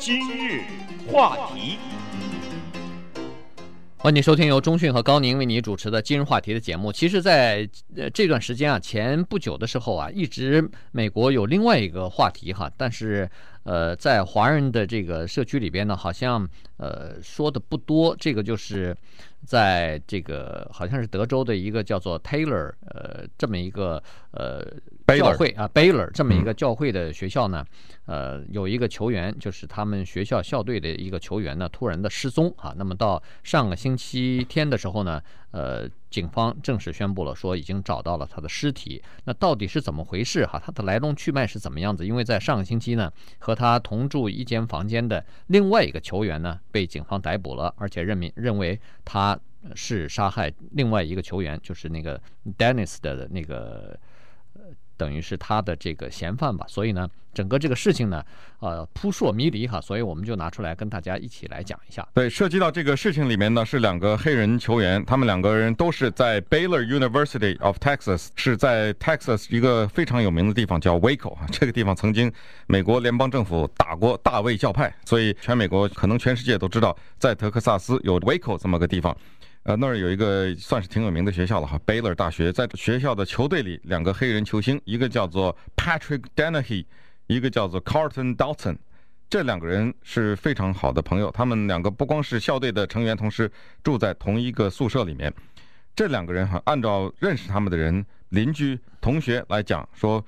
今日话题，欢迎收听由中讯和高宁为你主持的今日话题的节目。其实，在呃这段时间啊，前不久的时候啊，一直美国有另外一个话题哈，但是呃，在华人的这个社区里边呢，好像呃说的不多。这个就是在这个好像是德州的一个叫做 Taylor 呃这么一个呃。教会啊，Baylor 这么一个教会的学校呢，呃，有一个球员，就是他们学校校队的一个球员呢，突然的失踪啊。那么到上个星期天的时候呢，呃，警方正式宣布了，说已经找到了他的尸体。那到底是怎么回事哈？他的来龙去脉是怎么样子？因为在上个星期呢，和他同住一间房间的另外一个球员呢，被警方逮捕了，而且认明认为他是杀害另外一个球员，就是那个 Dennis 的那个。等于是他的这个嫌犯吧，所以呢，整个这个事情呢，呃，扑朔迷离哈，所以我们就拿出来跟大家一起来讲一下。对，涉及到这个事情里面呢，是两个黑人球员，他们两个人都是在 Baylor University of Texas，是在 Texas 一个非常有名的地方叫 Waco 啊，这个地方曾经美国联邦政府打过大卫教派，所以全美国可能全世界都知道，在德克萨斯有 Waco 这么个地方。呃，那儿有一个算是挺有名的学校了哈，Baylor 大学。在学校的球队里，两个黑人球星，一个叫做 Patrick Dennehy，一个叫做 Carlton Dotson，这两个人是非常好的朋友。他们两个不光是校队的成员，同时住在同一个宿舍里面。这两个人哈，按照认识他们的人、邻居、同学来讲，说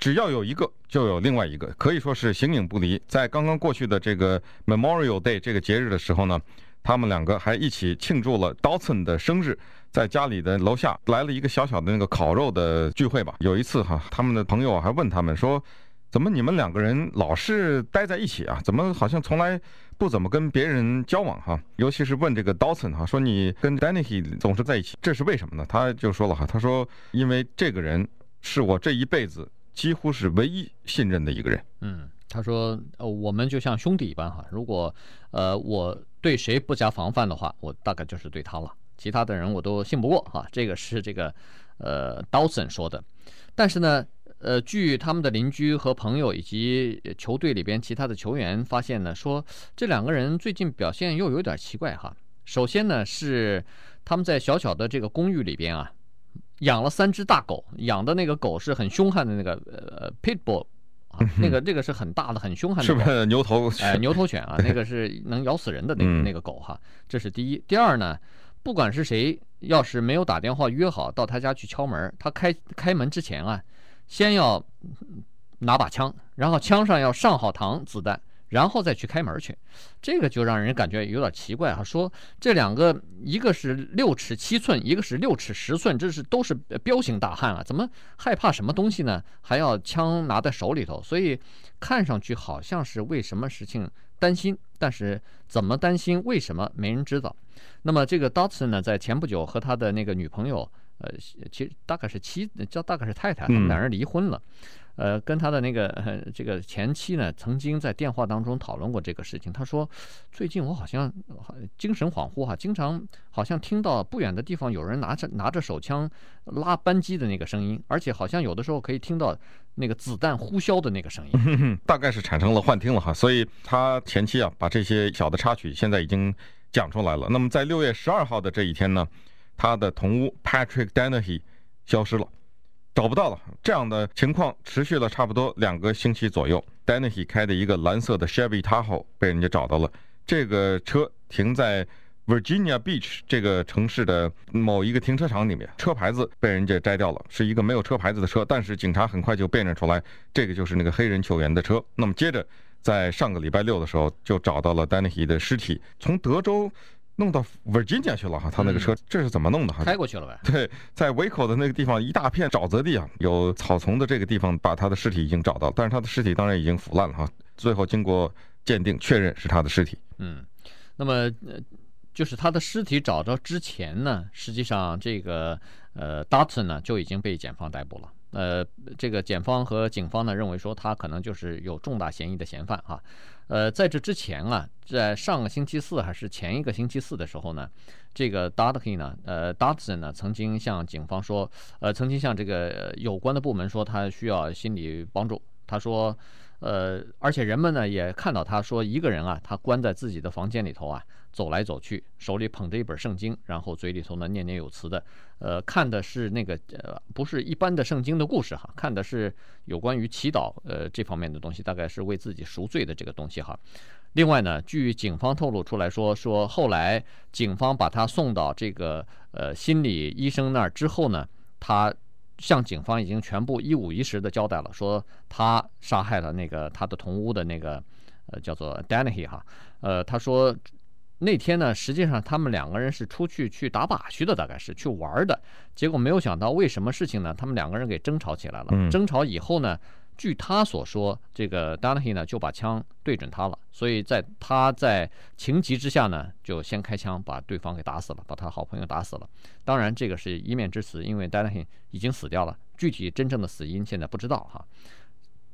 只要有一个，就有另外一个，可以说是形影不离。在刚刚过去的这个 Memorial Day 这个节日的时候呢。他们两个还一起庆祝了 Dotson 的生日，在家里的楼下来了一个小小的那个烤肉的聚会吧。有一次哈，他们的朋友还问他们说：“怎么你们两个人老是待在一起啊？怎么好像从来不怎么跟别人交往哈？尤其是问这个 Dotson 哈，说你跟 Dennehy 总是在一起，这是为什么呢？”他就说了哈，他说：“因为这个人是我这一辈子几乎是唯一信任的一个人。”嗯，他说：“呃，我们就像兄弟一般哈，如果呃我。”对谁不加防范的话，我大概就是对他了。其他的人我都信不过哈。这个是这个呃 Dawson 说的。但是呢，呃，据他们的邻居和朋友以及球队里边其他的球员发现呢，说这两个人最近表现又有点奇怪哈。首先呢，是他们在小小的这个公寓里边啊，养了三只大狗，养的那个狗是很凶悍的那个呃 Pitbull。那个这个是很大的、很凶悍的，是不是牛头？哎，牛头犬啊，那个是能咬死人的那个那个狗哈。这是第一。第二呢，不管是谁，要是没有打电话约好到他家去敲门，他开开门之前啊，先要拿把枪，然后枪上要上好膛子弹。然后再去开门去，这个就让人感觉有点奇怪哈。说这两个，一个是六尺七寸，一个是六尺十寸，这是都是彪形大汉啊，怎么害怕什么东西呢？还要枪拿在手里头，所以看上去好像是为什么事情担心，但是怎么担心，为什么没人知道。那么这个 Dotson 呢，在前不久和他的那个女朋友，呃，其实大概是妻，叫大概是太太，他们两人离婚了。呃，跟他的那个呃这个前妻呢，曾经在电话当中讨论过这个事情。他说，最近我好像精神恍惚哈，经常好像听到不远的地方有人拿着拿着手枪拉扳机的那个声音，而且好像有的时候可以听到那个子弹呼啸的那个声音。大概是产生了幻听了哈，所以他前妻啊，把这些小的插曲现在已经讲出来了。那么在六月十二号的这一天呢，他的同屋 Patrick Dennehy 消失了。找不到了，这样的情况持续了差不多两个星期左右。Denny H 开的一个蓝色的 Chevy Tahoe 被人家找到了，这个车停在 Virginia Beach 这个城市的某一个停车场里面，车牌子被人家摘掉了，是一个没有车牌子的车。但是警察很快就辨认出来，这个就是那个黑人球员的车。那么接着，在上个礼拜六的时候，就找到了 Denny H 的尸体，从德州。弄到 Virginia 去了哈，他那个车这是怎么弄的？哈，开过去了呗。对，在 Waco 的那个地方，一大片沼泽地啊，有草丛的这个地方，把他的尸体已经找到，但是他的尸体当然已经腐烂了哈。最后经过鉴定，确认是他的尸体。嗯，那么呃，就是他的尸体找着之前呢，实际上这个呃 Dutton 呢就已经被检方逮捕了。呃，这个检方和警方呢认为说他可能就是有重大嫌疑的嫌犯哈。呃，在这之前啊，在上个星期四还是前一个星期四的时候呢，这个 data 呢，呃 d a t s o n 呢曾经向警方说，呃，曾经向这个有关的部门说他需要心理帮助。他说，呃，而且人们呢也看到他说一个人啊，他关在自己的房间里头啊，走来走去，手里捧着一本圣经，然后嘴里头呢念念有词的，呃，看的是那个呃，不是一般的圣经的故事哈，看的是有关于祈祷呃这方面的东西，大概是为自己赎罪的这个东西哈。另外呢，据警方透露出来说，说后来警方把他送到这个呃心理医生那儿之后呢，他向警方已经全部一五一十的交代了，说他杀害了那个他的同屋的那个呃叫做 Dennehy 哈，呃他说那天呢，实际上他们两个人是出去去打靶去的，大概是去玩的，结果没有想到为什么事情呢？他们两个人给争吵起来了，争吵以后呢。据他所说，这个 d o n a h y 呢就把枪对准他了，所以在他在情急之下呢，就先开枪把对方给打死了，把他好朋友打死了。当然，这个是一面之词，因为 d o n a h y 已经死掉了，具体真正的死因现在不知道哈。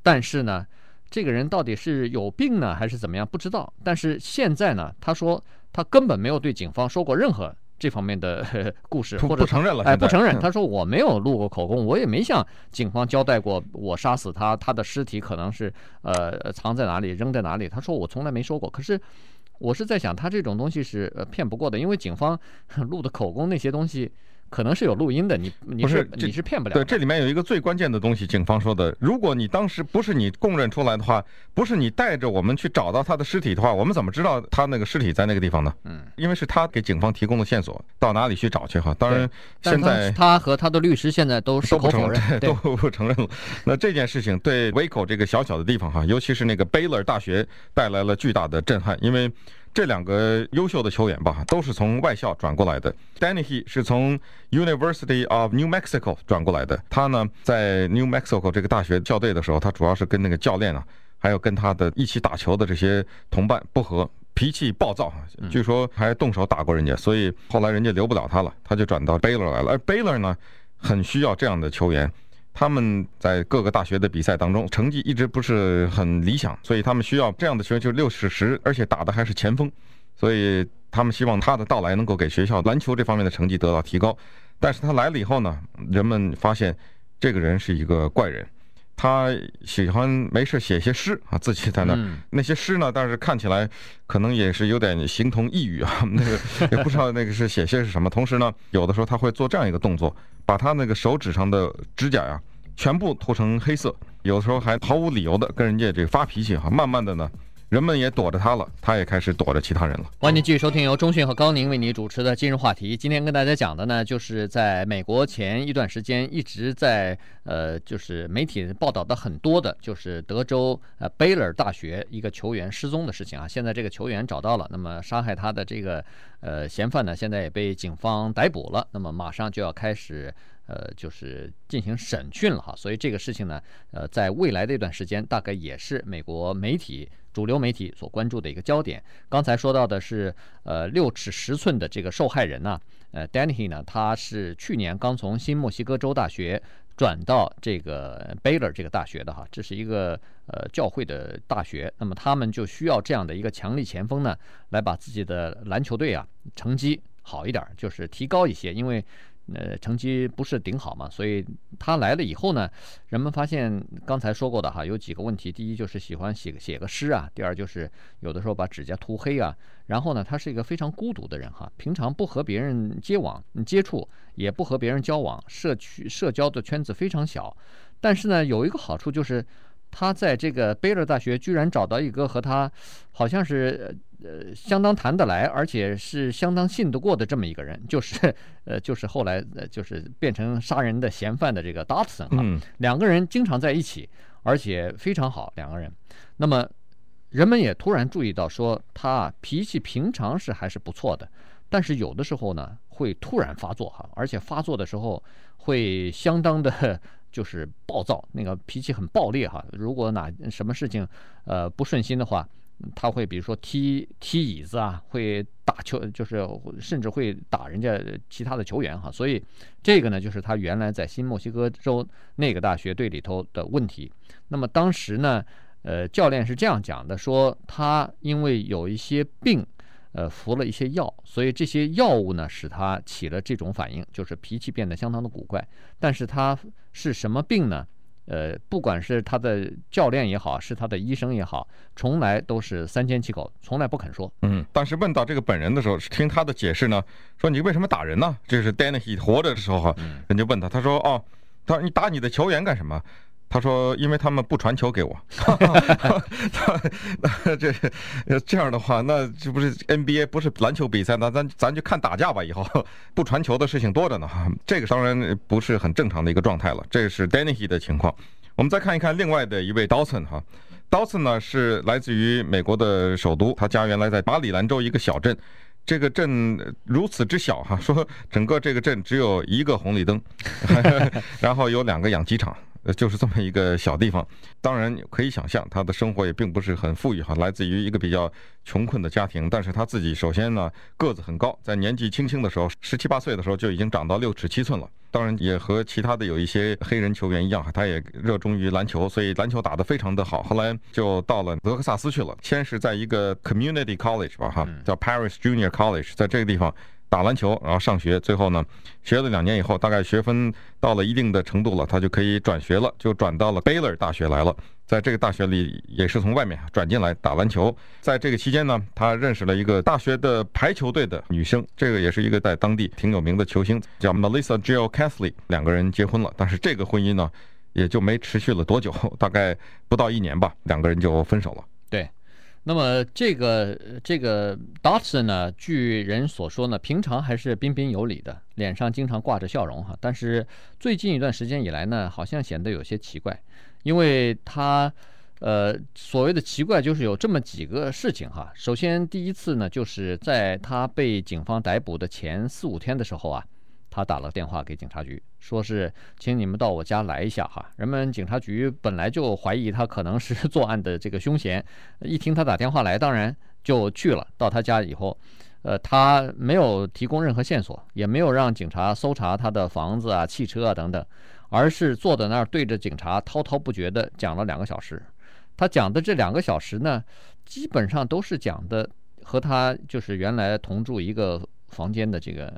但是呢，这个人到底是有病呢，还是怎么样，不知道。但是现在呢，他说他根本没有对警方说过任何。这方面的 故事，或者不承认了，哎，不承认。他说我没有录过口供，我也没向警方交代过我杀死他，他的尸体可能是呃藏在哪里，扔在哪里。他说我从来没说过。可是我是在想，他这种东西是呃骗不过的，因为警方 录的口供那些东西。可能是有录音的，你你是，是你是骗不了。对，这里面有一个最关键的东西，警方说的，如果你当时不是你供认出来的话，不是你带着我们去找到他的尸体的话，我们怎么知道他那个尸体在那个地方呢？嗯，因为是他给警方提供的线索，到哪里去找去哈？当然，现在他和他的律师现在都是都不承认，都不承认了。那这件事情对 Waco 这个小小的地方哈，尤其是那个 Baylor 大学带来了巨大的震撼，因为。这两个优秀的球员吧，都是从外校转过来的。Dennehy 是从 University of New Mexico 转过来的。他呢，在 New Mexico 这个大学校队的时候，他主要是跟那个教练啊，还有跟他的一起打球的这些同伴不和，脾气暴躁，据说还动手打过人家。所以后来人家留不了他了，他就转到 Baylor 来了。而 Baylor 呢，很需要这样的球员。他们在各个大学的比赛当中成绩一直不是很理想，所以他们需要这样的球员，就是六尺十，而且打的还是前锋，所以他们希望他的到来能够给学校篮球这方面的成绩得到提高。但是他来了以后呢，人们发现这个人是一个怪人，他喜欢没事写些诗啊，自己在那儿，那些诗呢，但是看起来可能也是有点形同异语啊，那个也不知道那个是写些是什么。同时呢，有的时候他会做这样一个动作。把他那个手指上的指甲呀，全部涂成黑色，有的时候还毫无理由的跟人家这个发脾气哈。慢慢的呢，人们也躲着他了，他也开始躲着其他人了。欢迎您继续收听由中讯和高宁为你主持的今日话题。今天跟大家讲的呢，就是在美国前一段时间一直在呃，就是媒体报道的很多的，就是德州呃贝勒大学一个球员失踪的事情啊。现在这个球员找到了，那么杀害他的这个呃嫌犯呢，现在也被警方逮捕了，那么马上就要开始。呃，就是进行审讯了哈，所以这个事情呢，呃，在未来的一段时间，大概也是美国媒体主流媒体所关注的一个焦点。刚才说到的是，呃，六尺十寸的这个受害人呢，呃，Denny 呢，他是去年刚从新墨西哥州大学转到这个 Baylor 这个大学的哈，这是一个呃教会的大学，那么他们就需要这样的一个强力前锋呢，来把自己的篮球队啊成绩好一点，就是提高一些，因为。呃，成绩不是顶好嘛，所以他来了以后呢，人们发现刚才说过的哈，有几个问题。第一就是喜欢写写个诗啊，第二就是有的时候把指甲涂黑啊。然后呢，他是一个非常孤独的人哈，平常不和别人接往接触，也不和别人交往，社区社交的圈子非常小。但是呢，有一个好处就是。他在这个贝勒大学居然找到一个和他好像是呃相当谈得来，而且是相当信得过的这么一个人，就是呃就是后来呃就是变成杀人的嫌犯的这个 Dotson 哈，两个人经常在一起，而且非常好两个人。那么人们也突然注意到说他脾气平常是还是不错的，但是有的时候呢会突然发作哈，而且发作的时候会相当的。就是暴躁，那个脾气很暴烈哈。如果哪什么事情，呃不顺心的话，他会比如说踢踢椅子啊，会打球，就是甚至会打人家其他的球员哈。所以这个呢，就是他原来在新墨西哥州那个大学队里头的问题。那么当时呢，呃，教练是这样讲的，说他因为有一些病。呃，服了一些药，所以这些药物呢，使他起了这种反应，就是脾气变得相当的古怪。但是他是什么病呢？呃，不管是他的教练也好，是他的医生也好，从来都是三缄其口，从来不肯说。嗯，但是问到这个本人的时候，听他的解释呢，说你为什么打人呢？这是 Dennehy 活着的时候哈，人就问他，他说哦，他说你打你的球员干什么？他说：“因为他们不传球给我，这这样的话，那这不是 NBA 不是篮球比赛，那咱咱就看打架吧。以后 不传球的事情多着呢。哈，这个当然不是很正常的一个状态了。这是 Dennehy 的情况。我们再看一看另外的一位 Dawson 哈，Dawson 呢是来自于美国的首都，他家原来在马里兰州一个小镇。这个镇如此之小哈，说整个这个镇只有一个红绿灯，然后有两个养鸡场。”呃，就是这么一个小地方，当然可以想象他的生活也并不是很富裕哈，来自于一个比较穷困的家庭。但是他自己首先呢个子很高，在年纪轻轻的时候，十七八岁的时候就已经长到六尺七寸了。当然也和其他的有一些黑人球员一样哈，他也热衷于篮球，所以篮球打得非常的好。后来就到了德克萨斯去了，先是在一个 Community College 吧哈，叫 Paris Junior College，在这个地方。打篮球，然后上学，最后呢，学了两年以后，大概学分到了一定的程度了，他就可以转学了，就转到了 Baylor 大学来了。在这个大学里，也是从外面转进来打篮球。在这个期间呢，他认识了一个大学的排球队的女生，这个也是一个在当地挺有名的球星，叫 Melissa Jill Cassley。两个人结婚了，但是这个婚姻呢，也就没持续了多久，大概不到一年吧，两个人就分手了。对。那么这个这个 Dotson 呢，据人所说呢，平常还是彬彬有礼的，脸上经常挂着笑容哈。但是最近一段时间以来呢，好像显得有些奇怪，因为他呃所谓的奇怪就是有这么几个事情哈。首先第一次呢，就是在他被警方逮捕的前四五天的时候啊。他打了电话给警察局，说是请你们到我家来一下哈。人们警察局本来就怀疑他可能是作案的这个凶嫌，一听他打电话来，当然就去了。到他家以后，呃，他没有提供任何线索，也没有让警察搜查他的房子啊、汽车啊等等，而是坐在那儿对着警察滔滔不绝地讲了两个小时。他讲的这两个小时呢，基本上都是讲的和他就是原来同住一个房间的这个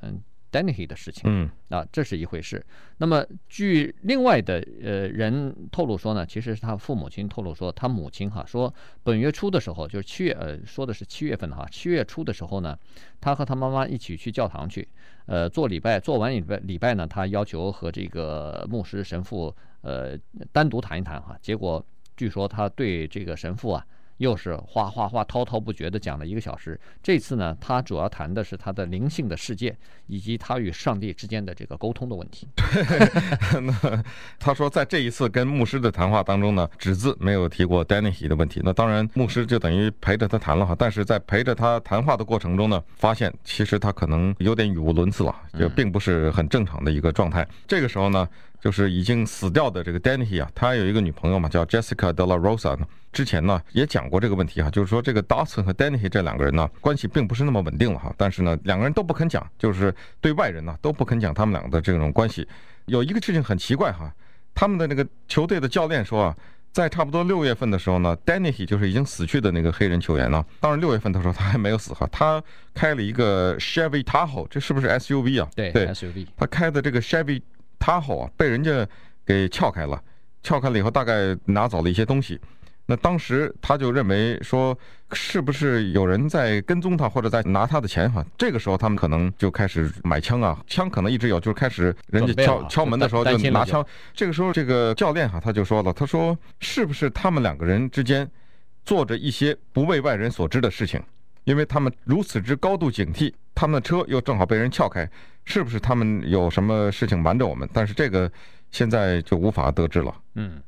嗯。Dennehy 的事情，嗯，啊，这是一回事。那么，据另外的呃人透露说呢，其实是他父母亲透露说，他母亲哈说，本月初的时候，就是七月，呃，说的是七月份哈，七月初的时候呢，他和他妈妈一起去教堂去，呃，做礼拜，做完礼拜礼拜呢，他要求和这个牧师神父呃单独谈一谈哈，结果据说他对这个神父啊。又是哗哗哗滔滔不绝地讲了一个小时。这次呢，他主要谈的是他的灵性的世界，以及他与上帝之间的这个沟通的问题。那他说，在这一次跟牧师的谈话当中呢，只字没有提过 Denny 的问题。那当然，牧师就等于陪着他谈了哈。但是在陪着他谈话的过程中呢，发现其实他可能有点语无伦次了，就并不是很正常的一个状态。这个时候呢。就是已经死掉的这个 Dennehy 啊，他有一个女朋友嘛，叫 Jessica De La Rosa 呢。之前呢也讲过这个问题哈，就是说这个 Dawson 和 Dennehy 这两个人呢关系并不是那么稳定了哈，但是呢两个人都不肯讲，就是对外人呢都不肯讲他们两个的这种关系。有一个事情很奇怪哈，他们的那个球队的教练说啊，在差不多六月份的时候呢，Dennehy 就是已经死去的那个黑人球员呢，当然六月份的时候他还没有死哈，他开了一个 Chevy Tahoe，这是不是 SUV 啊？对对，SUV，他开的这个 Chevy。他后啊，被人家给撬开了，撬开了以后，大概拿走了一些东西。那当时他就认为说，是不是有人在跟踪他，或者在拿他的钱？哈，这个时候他们可能就开始买枪啊，枪可能一直有，就是开始人家敲敲门的时候就拿枪。这个时候，这个教练哈他就说了，他说是不是他们两个人之间做着一些不为外人所知的事情？因为他们如此之高度警惕，他们的车又正好被人撬开。是不是他们有什么事情瞒着我们？但是这个现在就无法得知了。嗯，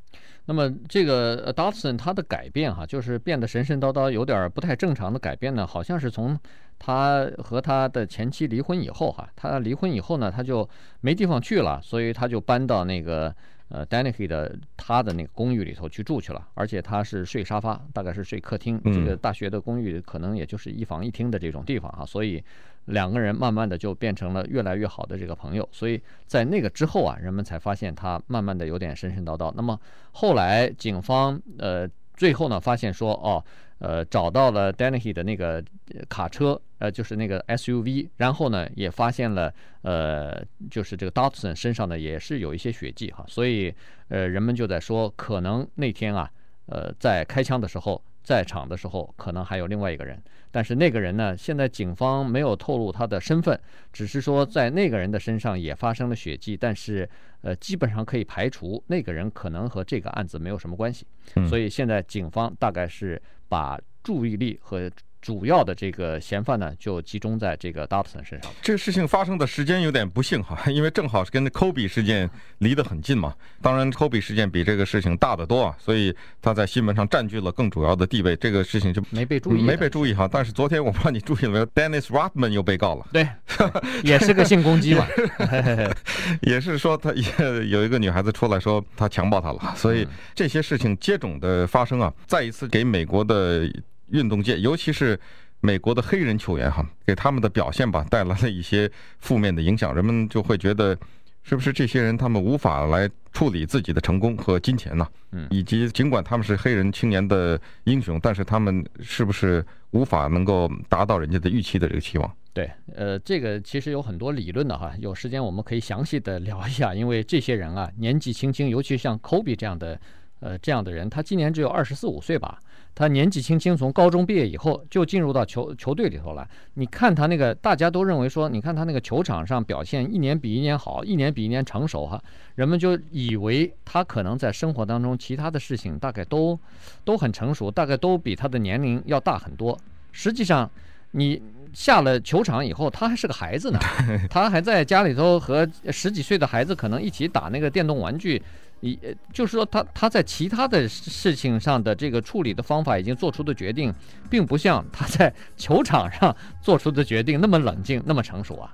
那么这个 Dotson 他的改变哈，就是变得神神叨叨，有点不太正常的改变呢，好像是从他和他的前妻离婚以后哈，他离婚以后呢，他就没地方去了，所以他就搬到那个。呃，Dennehy 的他的那个公寓里头去住去了，而且他是睡沙发，大概是睡客厅。这个大学的公寓可能也就是一房一厅的这种地方啊，所以两个人慢慢的就变成了越来越好的这个朋友。所以在那个之后啊，人们才发现他慢慢的有点神神叨叨。那么后来警方呃最后呢，发现说哦，呃，找到了 Dennehy 的那个卡车，呃，就是那个 SUV，然后呢，也发现了呃，就是这个 Dotson 身上呢也是有一些血迹哈，所以呃，人们就在说，可能那天啊，呃，在开枪的时候，在场的时候，可能还有另外一个人。但是那个人呢，现在警方没有透露他的身份，只是说在那个人的身上也发生了血迹，但是呃，基本上可以排除那个人可能和这个案子没有什么关系。所以现在警方大概是把注意力和。主要的这个嫌犯呢，就集中在这个 Dotson 身上。这个事情发生的时间有点不幸哈，因为正好是跟 Kobe 事件离得很近嘛。当然，Kobe 事件比这个事情大得多啊，所以他在新闻上占据了更主要的地位。这个事情就没被注意，没被注意哈。但是昨天我不知道你注意了没有，Dennis Rodman 又被告了。对，也是个性攻击嘛，也是说他也有一个女孩子出来说他强暴她了。所以这些事情接踵的发生啊，再一次给美国的。运动界，尤其是美国的黑人球员哈，给他们的表现吧带来了一些负面的影响。人们就会觉得，是不是这些人他们无法来处理自己的成功和金钱呢？嗯，以及尽管他们是黑人青年的英雄，但是他们是不是无法能够达到人家的预期的这个期望？对，呃，这个其实有很多理论的哈，有时间我们可以详细的聊一下。因为这些人啊，年纪轻轻，尤其像科比这样的，呃，这样的人，他今年只有二十四五岁吧。他年纪轻轻从高中毕业以后就进入到球球队里头了。你看他那个，大家都认为说，你看他那个球场上表现一年比一年好，一年比一年成熟哈。人们就以为他可能在生活当中其他的事情大概都都很成熟，大概都比他的年龄要大很多。实际上，你下了球场以后，他还是个孩子呢，他还在家里头和十几岁的孩子可能一起打那个电动玩具。你就是说，他他在其他的事情上的这个处理的方法已经做出的决定，并不像他在球场上做出的决定那么冷静，那么成熟啊。